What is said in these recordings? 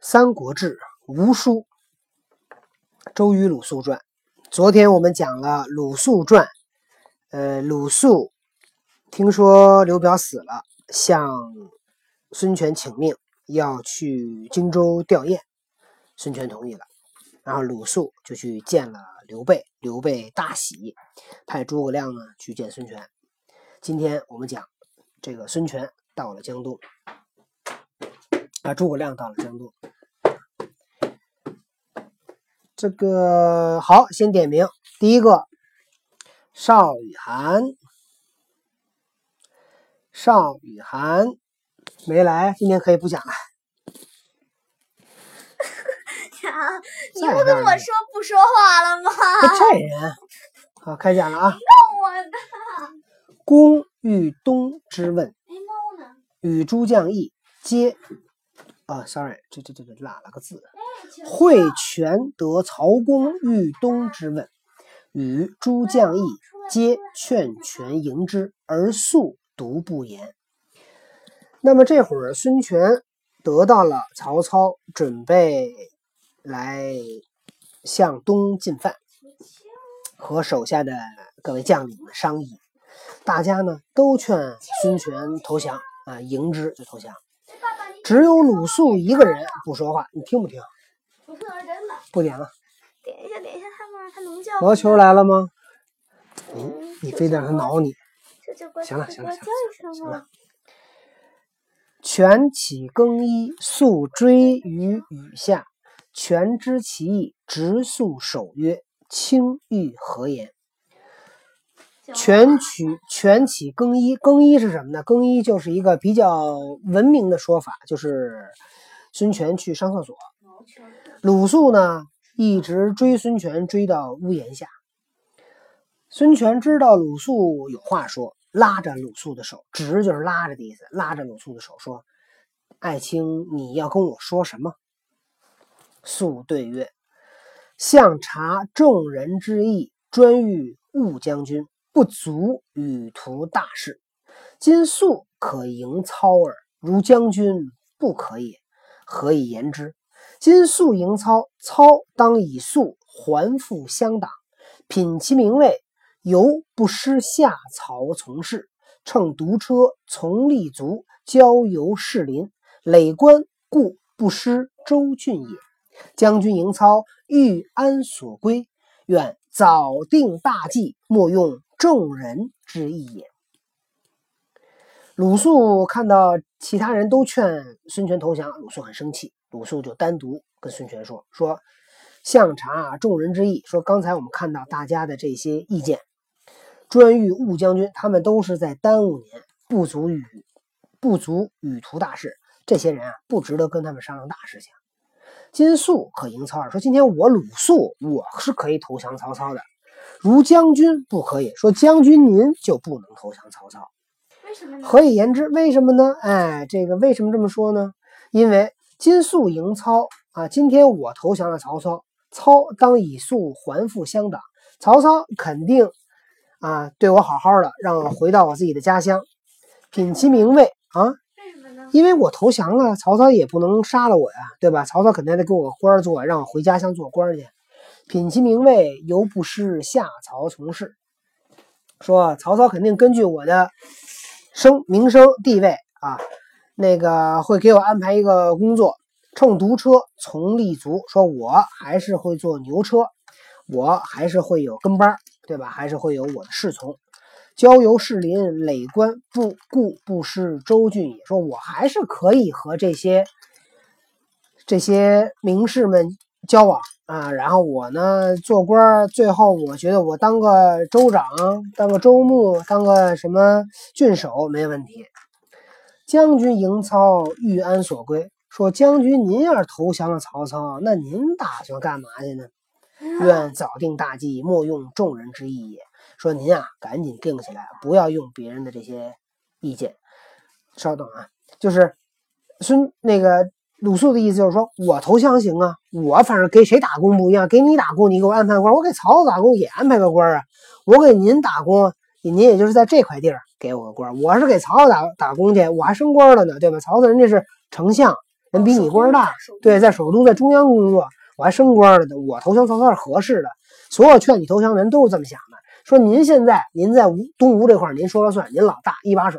《三国志·吴书》周瑜、鲁肃传。昨天我们讲了鲁肃传。呃，鲁肃听说刘表死了，向孙权请命，要去荆州吊唁。孙权同意了，然后鲁肃就去见了刘备，刘备大喜，派诸葛亮呢去见孙权。今天我们讲这个孙权到了江东，啊，诸葛亮到了江东。这个好，先点名。第一个，邵雨涵，邵雨涵没来，今天可以不讲了。呀，你不跟我说不说话了吗？这人，好，开讲了啊。弄我的。公欲东之问？与诸将议皆。啊，sorry，这这这这落了个字。会权得曹公欲东之问，与诸将议皆劝权迎之，而肃独不言。那么这会儿孙权得到了曹操，准备来向东进犯，和手下的各位将领们商议，大家呢都劝孙权投降啊，迎之就投降。只有鲁肃一个人不说话，你听不听？不听真的。不点了。点一下，点一下，他们他能叫。毛球来了吗？你，你非得让他挠你。行了，行了，行了，行了。权起更衣，肃追于雨下。全知其意，直肃守曰：“卿欲何言？”权取全起更衣，更衣是什么呢？更衣就是一个比较文明的说法，就是孙权去上厕所。鲁肃呢，一直追孙权追到屋檐下。孙权知道鲁肃有话说，拉着鲁肃的手，直就是拉着的意思，拉着鲁肃的手说：“爱卿，你要跟我说什么？”肃对曰：“相察众人之意，专欲误将军。”不足与图大事，今肃可迎操耳。如将军不可也，何以言之？今肃迎操，操当以肃还复乡党，品其名位，犹不失下曹从事。乘独车，从立足，郊游士林，累官，故不失周郡也。将军迎操，欲安所归？愿早定大计，莫用。众人之意也。鲁肃看到其他人都劝孙权投降，鲁肃很生气。鲁肃就单独跟孙权说：“说相察众人之意，说刚才我们看到大家的这些意见，专欲误将军，他们都是在耽误您，不足与不足与图大事。这些人啊，不值得跟他们商量大事情。金肃可迎曹耳，说今天我鲁肃，我是可以投降曹操的。”如将军不可以说将军您就不能投降曹操，为什么呢？何以言之？为什么呢？哎，这个为什么这么说呢？因为今肃迎操啊，今天我投降了曹操，操当以肃还复乡党，曹操肯定啊对我好好的，让我回到我自己的家乡，品其名位啊？为什么呢？因为我投降了，曹操也不能杀了我呀，对吧？曹操肯定得给我官做，让我回家乡做官去。品其名位，犹不失下曹从事。说曹操肯定根据我的声名声地位啊，那个会给我安排一个工作，乘独车从立足。说我还是会坐牛车，我还是会有跟班，对吧？还是会有我的侍从。郊游士林，累官，不故不失周郡也。说我还是可以和这些这些名士们交往。啊，然后我呢做官，最后我觉得我当个州长，当个州牧，当个什么郡守没问题。将军迎操，欲安所归？说将军您要是投降了曹操，那您打算干嘛去呢？愿早定大计，莫用众人之意也。说您啊，赶紧定起来，不要用别人的这些意见。稍等啊，就是孙那个。鲁肃的意思就是说，我投降行啊，我反正给谁打工不一样，给你打工，你给我安排官，我给曹操打工也安排个官啊。我给您打工，您也就是在这块地儿给我个官。我是给曹操打打工去，我还升官了呢，对吧？曹操人家是丞相，人比你官大，对，在首都在中央工作，我还升官了呢，我投降曹操是合适的。所有劝你投降的人都是这么想的，说您现在您在吴东吴这块您说了算，您老大一把手，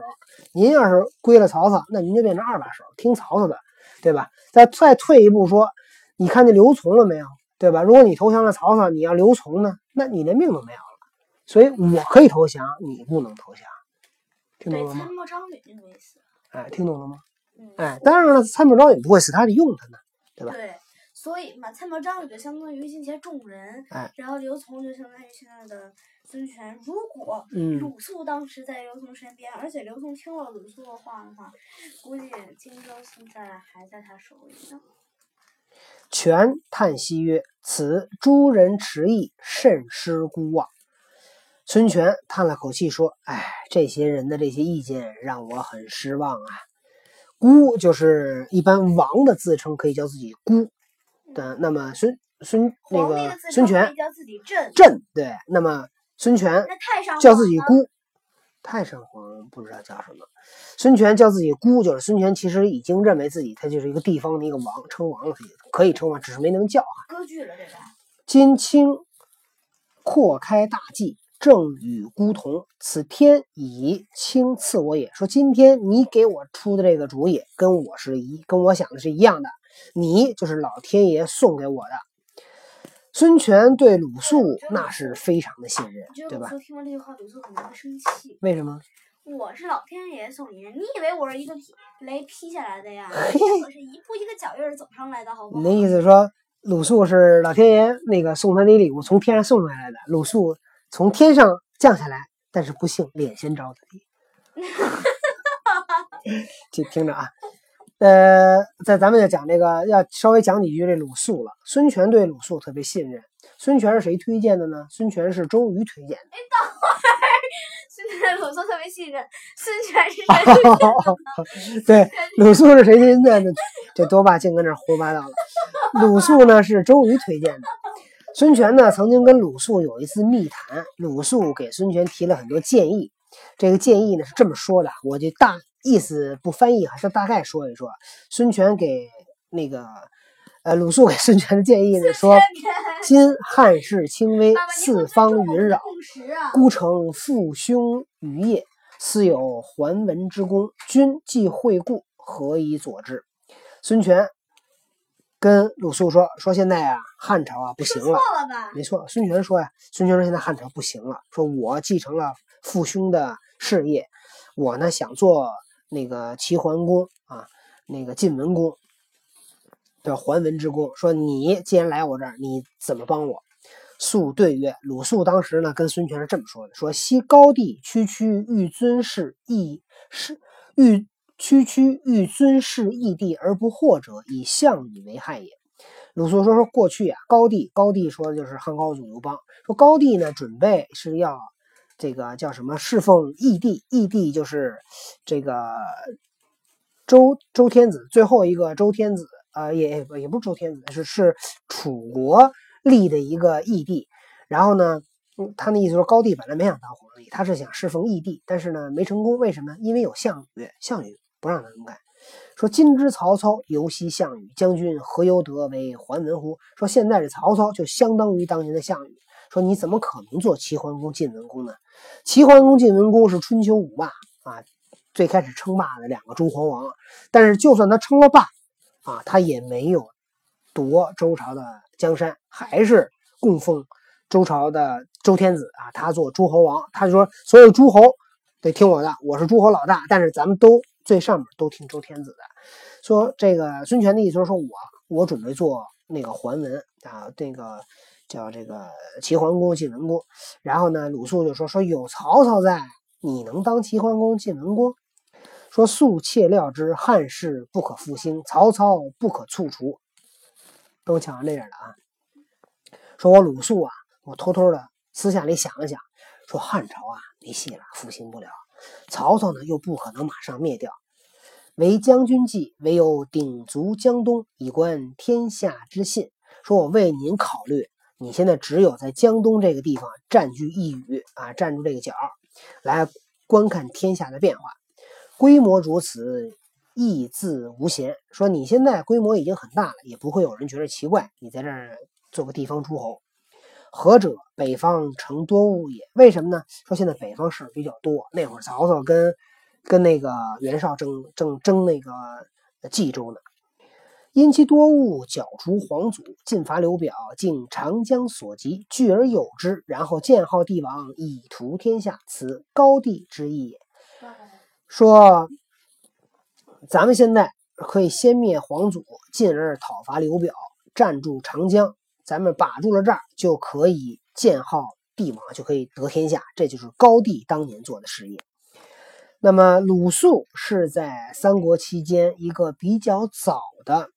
您要是归了曹操，那您就变成二把手，听曹操的，对吧？再再退一步说，你看见刘琮了没有？对吧？如果你投降了曹操，你要刘琮呢，那你连命都没有了。所以我可以投降，你不能投降，听懂了吗？参。哎，听懂了吗？哎，当然了，参谋张允不会死，他得用他呢，对吧？对。所以嘛，参谋张允就相当于现在众人，哎，然后刘琮就相当于现在的孙权。如果鲁肃当时在刘琮身边，而且刘琮听了鲁肃的话的话，估计荆州现在还在他手里呢。权叹息曰：“此诸人迟疑，甚失孤望。”孙权叹了口气说：“哎，这些人的这些意见让我很失望啊。孤就是一般王的自称，可以叫自己孤。”的那么孙孙那个孙权叫自己朕朕对，那么孙权叫自己姑，太上皇不知道叫什么。孙权叫自己姑，就是孙权其实已经认为自己他就是一个地方的一个王，称王了，可以称王，只是没能叫啊。割据了这个。今卿扩开大计，正与孤同，此天以卿赐我也。说今天你给我出的这个主意，跟我是一跟我想的是一样的。你就是老天爷送给我的。孙权对鲁肃那是非常的信任，对吧？听完这句话，鲁肃可能会生气。为什么？我是老天爷送你的，你以为我是一个雷劈下来的呀？我是一步一个脚印儿走上来的，好不好？你的意思说，鲁肃是老天爷那个送他的礼物，从天上送下来的。鲁肃从天上降下来，但是不幸脸先着的。就听着啊。呃，在咱们要讲这个，要稍微讲几句这鲁肃了。孙权对鲁肃特别信任。孙权是谁推荐的呢？孙权是周瑜推荐的。哎，等会儿，孙权鲁肃特别信任。孙权是谁推荐的？对，鲁肃是谁推荐的？这多霸净跟这胡说八道了。鲁肃呢是周瑜推荐的。孙权呢曾经跟鲁肃有一次密谈，鲁肃给孙权提了很多建议。这个建议呢是这么说的，我就大。意思不翻译，还是大概说一说。孙权给那个呃鲁肃给孙权的建议呢，说：今汉室倾微，四方云扰，孤城父兄余业，似有还文之功，君既惠顾，何以佐之？孙权跟鲁肃说：说现在啊，汉朝啊不行了。没错，孙权说呀，孙权说现在汉朝不行了，说我继承了父兄的事业，我呢想做。那个齐桓公啊，那个晋文公叫桓文之公，说你既然来我这儿，你怎么帮我？肃对曰：鲁肃当时呢跟孙权是这么说的：说昔高帝区区欲尊事义是欲区区欲尊事义帝而不惑者，以项羽为害也。鲁肃说说过去啊，高帝高帝说的就是汉高祖刘邦，说高帝呢准备是要。这个叫什么？侍奉义帝，义帝就是这个周周天子，最后一个周天子啊，也也不是周天子，是是楚国立的一个义帝。然后呢，他那意思说高帝本来没想当皇帝，他是想侍奉义帝，但是呢没成功。为什么？因为有项羽，项羽不让他这么干。说今之曹操犹惜项羽，将军何由得为桓文乎？说现在这曹操就相当于当年的项羽。说你怎么可能做齐桓公、晋文公呢？齐桓公、晋文公是春秋五霸啊，最开始称霸的两个诸侯王。但是就算他称了霸啊，他也没有夺周朝的江山，还是供奉周朝的周天子啊。他做诸侯王，他就说所有诸侯得听我的，我是诸侯老大。但是咱们都最上面都听周天子的。说这个孙权的意思就是说我我准备做那个桓文啊，那个。叫这个齐桓公、晋文公，然后呢，鲁肃就说：“说有曹操在，你能当齐桓公、晋文公？”说：“肃切料之，汉室不可复兴，曹操不可促除。”都讲完这点了啊。说我鲁肃啊，我偷偷的私下里想了想，说汉朝啊没戏了，复兴不了。曹操呢又不可能马上灭掉。为将军计，唯有鼎足江东，以观天下之信。说我为您考虑。你现在只有在江东这个地方占据一隅啊，站住这个角，来观看天下的变化。规模如此，亦自无嫌。说你现在规模已经很大了，也不会有人觉得奇怪，你在这儿做个地方诸侯。何者？北方成多物也。为什么呢？说现在北方事儿比较多。那会儿曹操跟跟那个袁绍正正争那个冀州呢。因其多物，剿除皇祖，进伐刘表，尽长江所及，聚而有之，然后建号帝王，以图天下，此高帝之意也。说咱们现在可以先灭皇祖，进而讨伐刘表，占住长江。咱们把住了这儿，就可以建号帝王，就可以得天下。这就是高帝当年做的事业。那么鲁肃是在三国期间一个比较早的。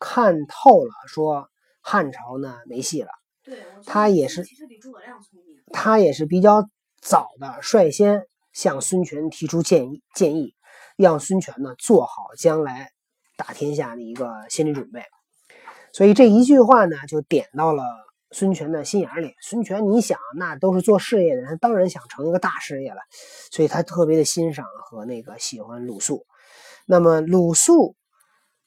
看透了，说汉朝呢没戏了。对，他也是，其实比诸葛亮聪明。他也是比较早的率先向孙权提出建议，建议让孙权呢做好将来打天下的一个心理准备。所以这一句话呢，就点到了孙权的心眼里。孙权，你想，那都是做事业的人，当然想成一个大事业了。所以他特别的欣赏和那个喜欢鲁肃。那么鲁肃。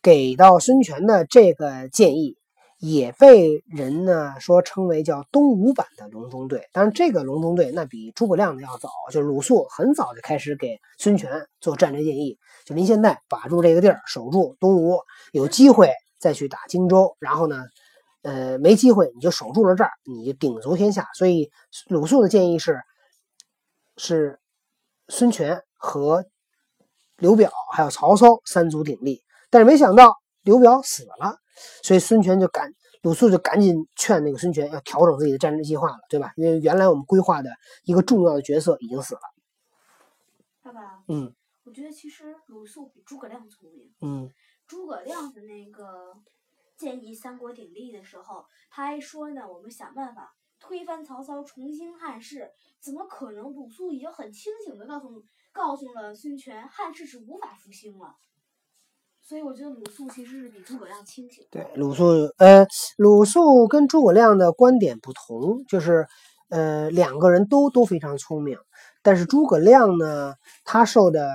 给到孙权的这个建议，也被人呢说称为叫东吴版的隆中对。当然，这个隆中对那比诸葛亮的要早，就是鲁肃很早就开始给孙权做战略建议，就您现在把住这个地儿，守住东吴，有机会再去打荆州。然后呢，呃，没机会你就守住了这儿，你就鼎足天下。所以鲁肃的建议是，是孙权和刘表还有曹操三足鼎立。但是没想到刘表死了，所以孙权就赶鲁肃就赶紧劝那个孙权要调整自己的战争计划了，对吧？因为原来我们规划的一个重要的角色已经死了。爸爸，嗯，我觉得其实鲁肃比诸葛亮聪明。嗯，诸葛亮的那个建议三国鼎立的时候，他还说呢，我们想办法推翻曹操，重兴汉室。怎么可能？鲁肃已经很清醒的告诉告诉了孙权，汉室是无法复兴了。所以我觉得鲁肃其实是比诸葛亮清醒。对，鲁肃，呃，鲁肃跟诸葛亮的观点不同，就是，呃，两个人都都非常聪明，但是诸葛亮呢，他受的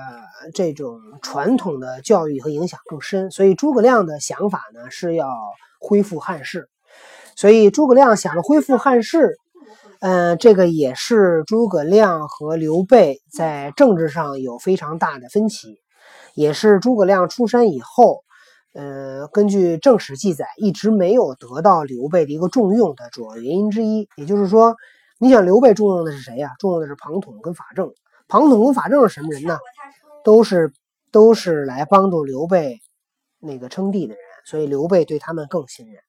这种传统的教育和影响更深，所以诸葛亮的想法呢是要恢复汉室，所以诸葛亮想着恢复汉室，嗯，这个也是诸葛亮和刘备在政治上有非常大的分歧。也是诸葛亮出山以后，呃，根据正史记载，一直没有得到刘备的一个重用的主要原因之一。也就是说，你想刘备重用的是谁呀？重用的是庞统跟法正。庞统跟法正是什么人呢？都是都是来帮助刘备那个称帝的人，所以刘备对他们更信任。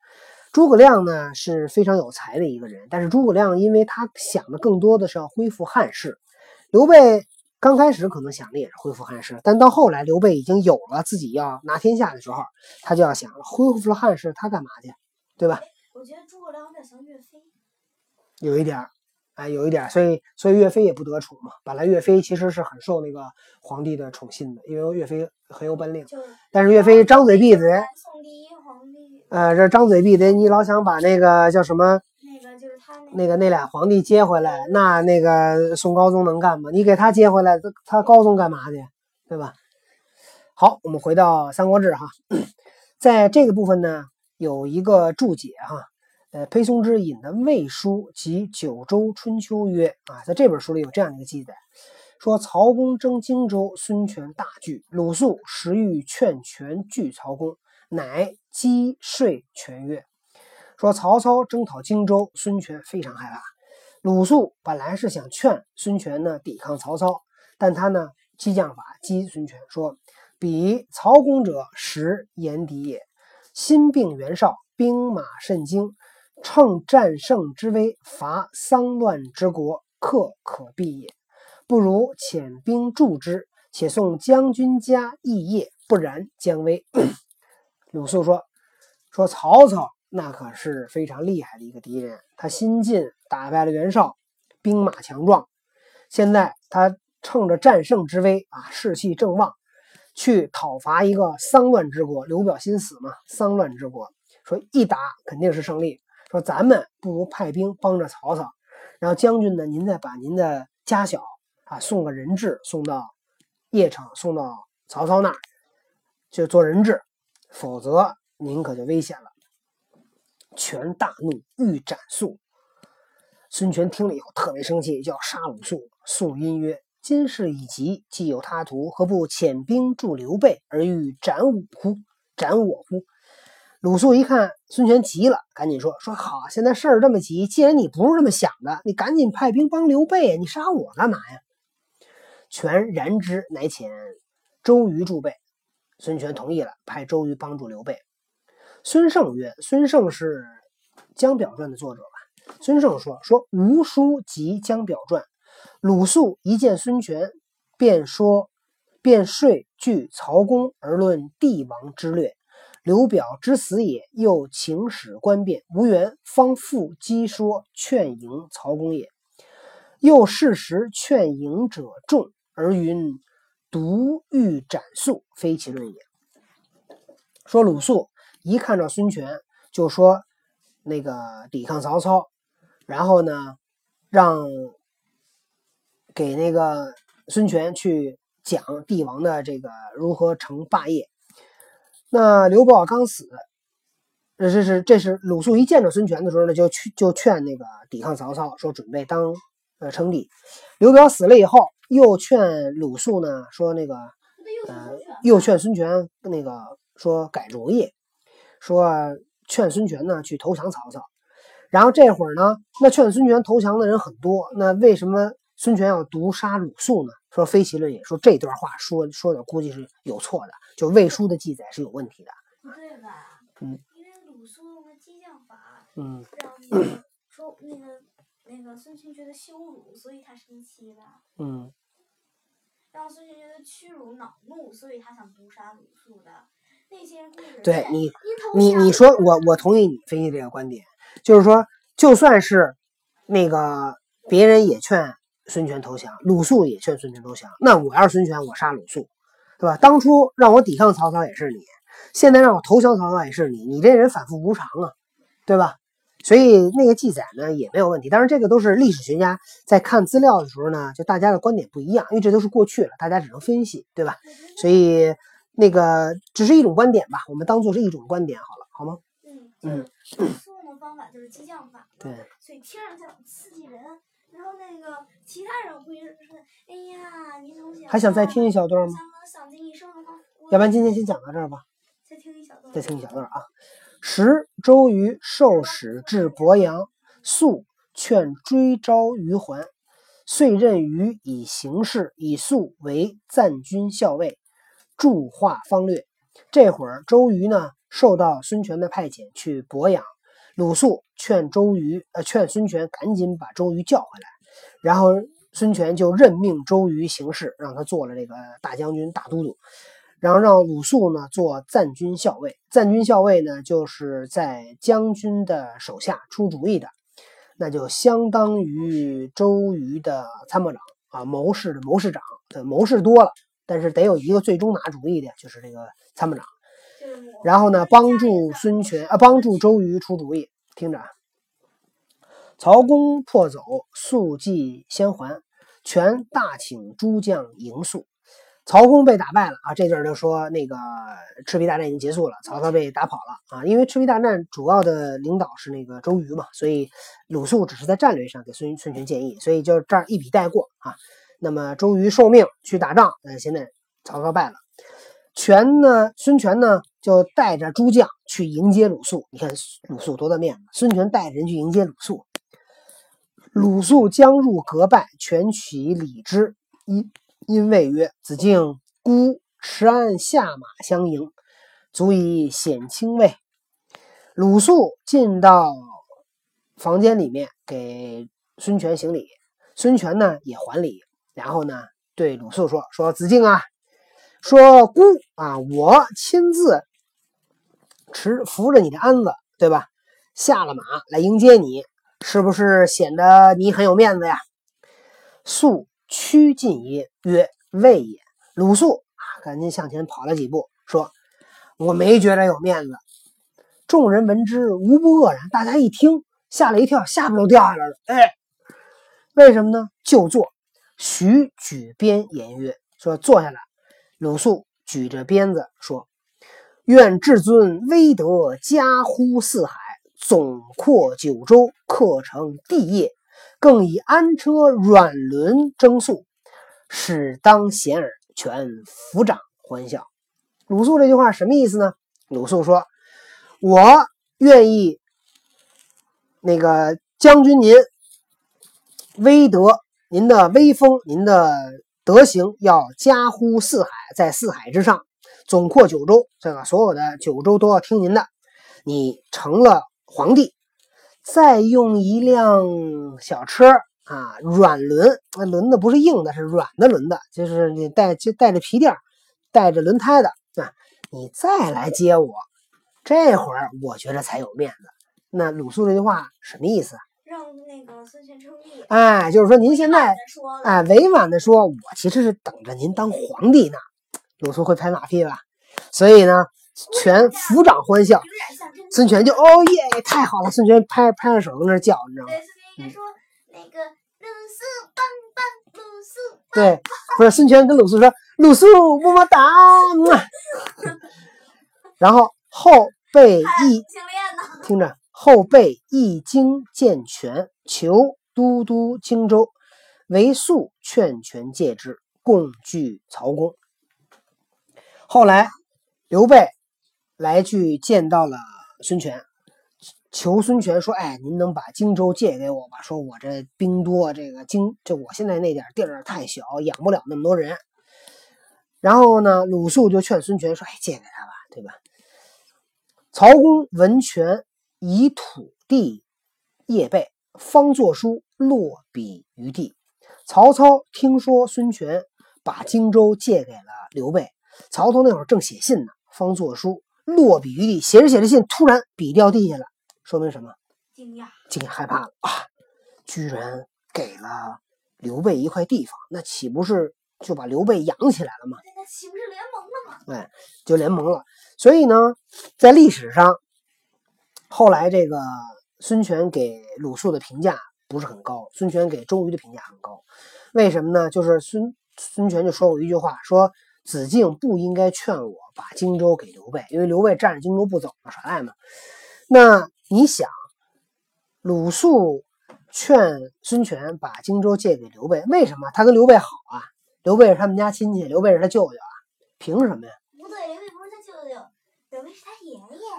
诸葛亮呢是非常有才的一个人，但是诸葛亮因为他想的更多的是要恢复汉室，刘备。刚开始可能想的也是恢复汉室，但到后来刘备已经有了自己要拿天下的时候，他就要想了，恢复了汉室，他干嘛去，对吧？我觉得诸葛亮有点像岳飞，有一点儿，哎，有一点儿，所以所以岳飞也不得宠嘛。本来岳飞其实是很受那个皇帝的宠信的，因为岳飞很有本领。但是岳飞张嘴闭嘴，宋第一皇帝，呃，这张嘴闭嘴，你老想把那个叫什么？那个那俩皇帝接回来，那那个宋高宗能干吗？你给他接回来，他他高宗干嘛去？对吧？好，我们回到《三国志》哈，在这个部分呢，有一个注解哈，呃，裴松之引的《魏书》及《九州春秋》曰啊，在这本书里有这样的一个记载，说曹公征荆州，孙权大惧，鲁肃时欲劝权拒曹公，乃击税权曰。说曹操征讨荆州，孙权非常害怕。鲁肃本来是想劝孙权呢抵抗曹操，但他呢激将法激孙权说：“彼曹公者，实言敌也。心病袁绍，兵马甚精，乘战胜之威，伐丧乱之国，克可避也。不如遣兵助之，且送将军家邑业，不然将危。”鲁肃说：“说曹操。”那可是非常厉害的一个敌人，他新晋打败了袁绍，兵马强壮。现在他趁着战胜之威啊，士气正旺，去讨伐一个丧乱之国。刘表心死嘛，丧乱之国，说一打肯定是胜利。说咱们不如派兵帮着曹操，然后将军呢，您再把您的家小啊送个人质送到邺城，送到曹操那儿，就做人质，否则您可就危险了。”权大怒，欲斩肃。孙权听了以后特别生气，要杀鲁肃。肃因曰：“今事已急，既有他图，何不遣兵助刘备，而欲斩我乎？斩我乎？”鲁肃一看孙权急了，赶紧说：“说好，现在事儿这么急，既然你不是这么想的，你赶紧派兵帮刘备，你杀我干嘛呀？”权然之，乃遣周瑜助备。孙权同意了，派周瑜帮助刘备。孙胜曰：“孙胜是《江表传》的作者吧？”孙胜说：“说吴书及《江表传》，鲁肃一见孙权，便说，便说据曹公而论帝王之略。刘表之死也，又请使观变，无缘，方复击说劝迎曹公也。又事实劝迎者众，而云独欲斩肃，非其论也。”说鲁肃。一看到孙权，就说那个抵抗曹操，然后呢，让给那个孙权去讲帝王的这个如何成霸业。那刘保刚死，这这是这是鲁肃一见着孙权的时候呢，就去就劝那个抵抗曹操，说准备当呃称帝。刘表死了以后，又劝鲁肃呢，说那个呃，又劝孙权那个说改主意。说劝孙权呢去投降曹操，然后这会儿呢，那劝孙权投降的人很多，那为什么孙权要毒杀鲁肃呢？说非其论也。说这段话说说的估计是有错的，就魏书的记载是有问题的。不对吧？嗯。因为鲁肃用的激将法，嗯，让那个说那个那个孙权觉得羞辱，所以他生气了。嗯。让孙权觉得屈辱恼怒，所以他想毒杀鲁肃的。对你，你你说我我同意你分析这个观点，就是说，就算是那个别人也劝孙权投降，鲁肃也劝孙权投降，那我要是孙权，我杀鲁肃，对吧？当初让我抵抗曹操也是你，现在让我投降曹操也是你，你这人反复无常啊，对吧？所以那个记载呢也没有问题。当然，这个都是历史学家在看资料的时候呢，就大家的观点不一样，因为这都是过去了，大家只能分析，对吧？所以。那个只是一种观点吧，我们当做是一种观点好了，好吗？嗯嗯，苏用的方法就是激将法，对，所以听上去很刺激人。然后那个其他人会说：“哎呀，你同学还想再听一小段吗？想尽一生的要不然今天先讲到这儿吧。再听一小段。再听一小段啊。时周瑜受使至鄱阳，肃劝追招于还，遂任于以行事，以肃为赞军校尉。著画方略，这会儿周瑜呢受到孙权的派遣去鄱阳，鲁肃劝周瑜，呃，劝孙权赶紧把周瑜叫回来，然后孙权就任命周瑜行事，让他做了这个大将军、大都督，然后让鲁肃呢做赞军校尉。赞军校尉呢就是在将军的手下出主意的，那就相当于周瑜的参谋长啊，谋士的谋士长，谋士多了。但是得有一个最终拿主意的，就是这个参谋长。然后呢，帮助孙权啊，帮助周瑜出主意。听着，曹公破走，速计先还。权大请诸将迎速。曹公被打败了啊！这阵就说那个赤壁大战已经结束了，曹操被打跑了啊！因为赤壁大战主要的领导是那个周瑜嘛，所以鲁肃只是在战略上给孙孙权建议，所以就这儿一笔带过啊。那么周瑜受命去打仗，呃，现在曹操败了，权呢，孙权呢就带着诸将去迎接鲁肃。你看鲁肃多大面子，孙权带人去迎接鲁肃。鲁肃将入阁拜，权取礼之，因因谓曰：“子敬孤持鞍下马相迎，足以显清位。”鲁肃进到房间里面给孙权行礼，孙权呢也还礼。然后呢，对鲁肃说：“说子敬啊，说孤啊，我亲自持扶着你的鞍子，对吧？下了马来迎接你，是不是显得你很有面子呀？”肃趋近一曰：“未也。”鲁肃啊，赶紧向前跑了几步，说：“我没觉得有面子。”众人闻之，无不愕然。大家一听，吓了一跳，下巴都掉下来了。哎，为什么呢？就坐。徐举鞭言曰：“说坐下来。”鲁肃举着鞭子说：“愿至尊威德加乎四海，总括九州，克成帝业。更以安车软轮征粟，使当贤耳。全抚掌欢笑。鲁肃这句话什么意思呢？鲁肃说：“我愿意那个将军您威德，您的威风，您的德行要加乎四海，在四海之上，总括九州，这个所有的九州都要听您的。你成了皇帝。”再用一辆小车啊，软轮，那轮子不是硬的，是软的轮子，就是你带就带着皮垫，带着轮胎的啊。你再来接我，这会儿我觉得才有面子。那鲁肃这句话什么意思？让那个孙权称帝。哎，就是说您现在哎，委婉的说，我其实是等着您当皇帝呢。鲁肃会拍马屁吧？所以呢。全抚掌欢笑，孙权就哦耶，太好了！孙权拍拍着手在那叫，你知道吗？对，孙权应该说那个鲁肃棒棒，鲁肃。对，不是孙权跟鲁肃说鲁肃么么哒。然后后背一听着，后备一经健全，求都督荆州，为速劝权戒之，共聚曹公。后来刘备。来去见到了孙权，求孙权说：“哎，您能把荆州借给我吧？说我这兵多，这个荆，就我现在那点地儿太小，养不了那么多人。”然后呢，鲁肃就劝孙权说：“哎，借给他吧，对吧？”曹公闻权以土地业备，方作书落笔于地。曹操听说孙权把荆州借给了刘备，曹操那会儿正写信呢，方作书。落笔于地，写着写着信，突然笔掉地下了，说明什么？惊讶，惊讶，害怕了啊！居然给了刘备一块地方，那岂不是就把刘备养起来了吗？那岂不是联盟了吗？哎，就联盟了。所以呢，在历史上，后来这个孙权给鲁肃的评价不是很高，孙权给周瑜的评价很高。为什么呢？就是孙孙权就说过一句话，说。子敬不应该劝我把荆州给刘备，因为刘备占着荆州不走嘛，耍赖嘛。那你想，鲁肃劝孙权把荆州借给刘备，为什么？他跟刘备好啊，刘备是他们家亲戚，刘备是他舅舅啊，凭什么呀？不对，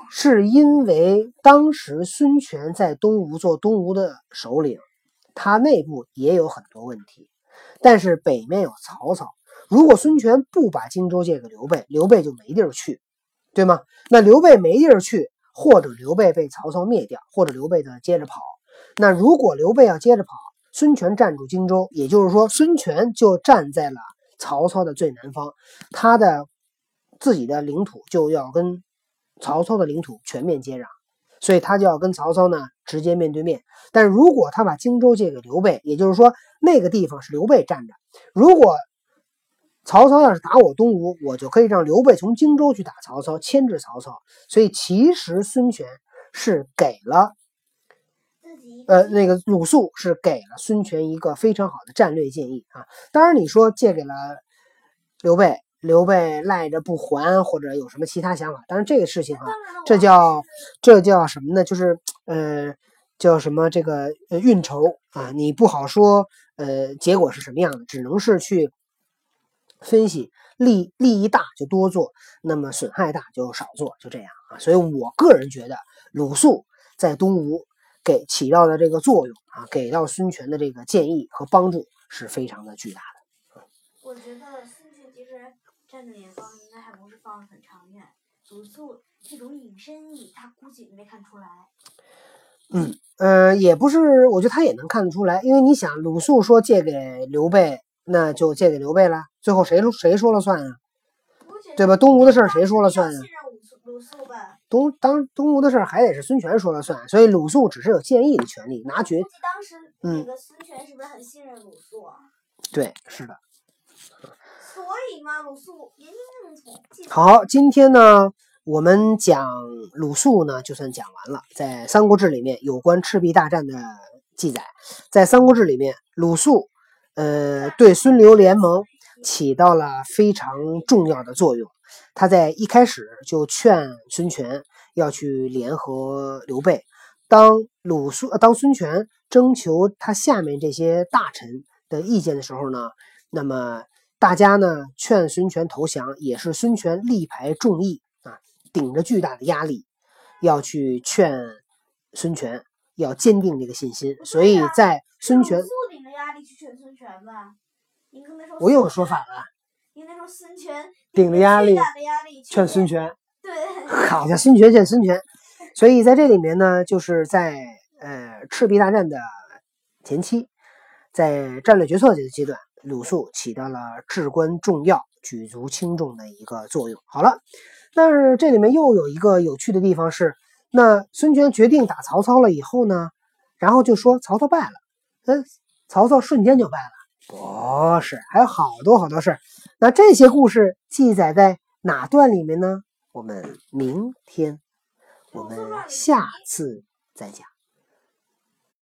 是。因为当时孙权在东吴做东吴的首领，他内部也有很多问题，但是北面有曹操。如果孙权不把荆州借给刘备，刘备就没地儿去，对吗？那刘备没地儿去，或者刘备被曹操灭掉，或者刘备的接着跑。那如果刘备要接着跑，孙权占住荆州，也就是说，孙权就站在了曹操的最南方，他的自己的领土就要跟曹操的领土全面接壤，所以他就要跟曹操呢直接面对面。但如果他把荆州借给刘备，也就是说，那个地方是刘备占着，如果。曹操要是打我东吴，我就可以让刘备从荆州去打曹操，牵制曹操。所以其实孙权是给了，呃，那个鲁肃是给了孙权一个非常好的战略建议啊。当然你说借给了刘备，刘备赖着不还，或者有什么其他想法，但是这个事情啊，这叫这叫什么呢？就是呃，叫什么这个呃运筹啊，你不好说呃结果是什么样的，只能是去。分析利利益大就多做，那么损害大就少做，就这样啊。所以我个人觉得鲁肃在东吴给起到的这个作用啊，给到孙权的这个建议和帮助是非常的巨大的。我觉得站的眼光应该还不是放的很长远，鲁肃这种隐身意他估计没看出来。嗯呃，也不是，我觉得他也能看得出来，因为你想鲁肃说借给刘备。那就借给刘备了，最后谁谁说了算啊？对吧？东吴的事儿谁说了算啊？鲁肃吧东当东吴的事儿还得是孙权说了算，所以鲁肃只是有建议的权利，拿决。当时那个孙权是不是很信任鲁肃啊？对，是的。所以嘛，鲁肃言听计从。好，今天呢，我们讲鲁肃呢，就算讲完了。在《三国志》里面有关赤壁大战的记载，在《三国志》里面，鲁肃。呃，对孙刘联盟起到了非常重要的作用。他在一开始就劝孙权要去联合刘备。当鲁肃、当孙权征求他下面这些大臣的意见的时候呢，那么大家呢劝孙权投降，也是孙权力排众议啊，顶着巨大的压力要去劝孙权要坚定这个信心。所以在孙权，顶着压力去劝孙权吧？您刚才说我有说法了，您那时候孙权顶着压力巨大的压力劝孙权，对，好像，孙权劝孙权。所以在这里面呢，就是在呃赤壁大战的前期，在战略决策这个阶段，鲁肃起到了至关重要、举足轻重的一个作用。好了，但是这里面又有一个有趣的地方是，那孙权决定打曹操了以后呢，然后就说曹操败了，嗯，曹操瞬间就败了。不是，还有好多好多事儿。那这些故事记载在哪段里面呢？我们明天。我们下次再讲。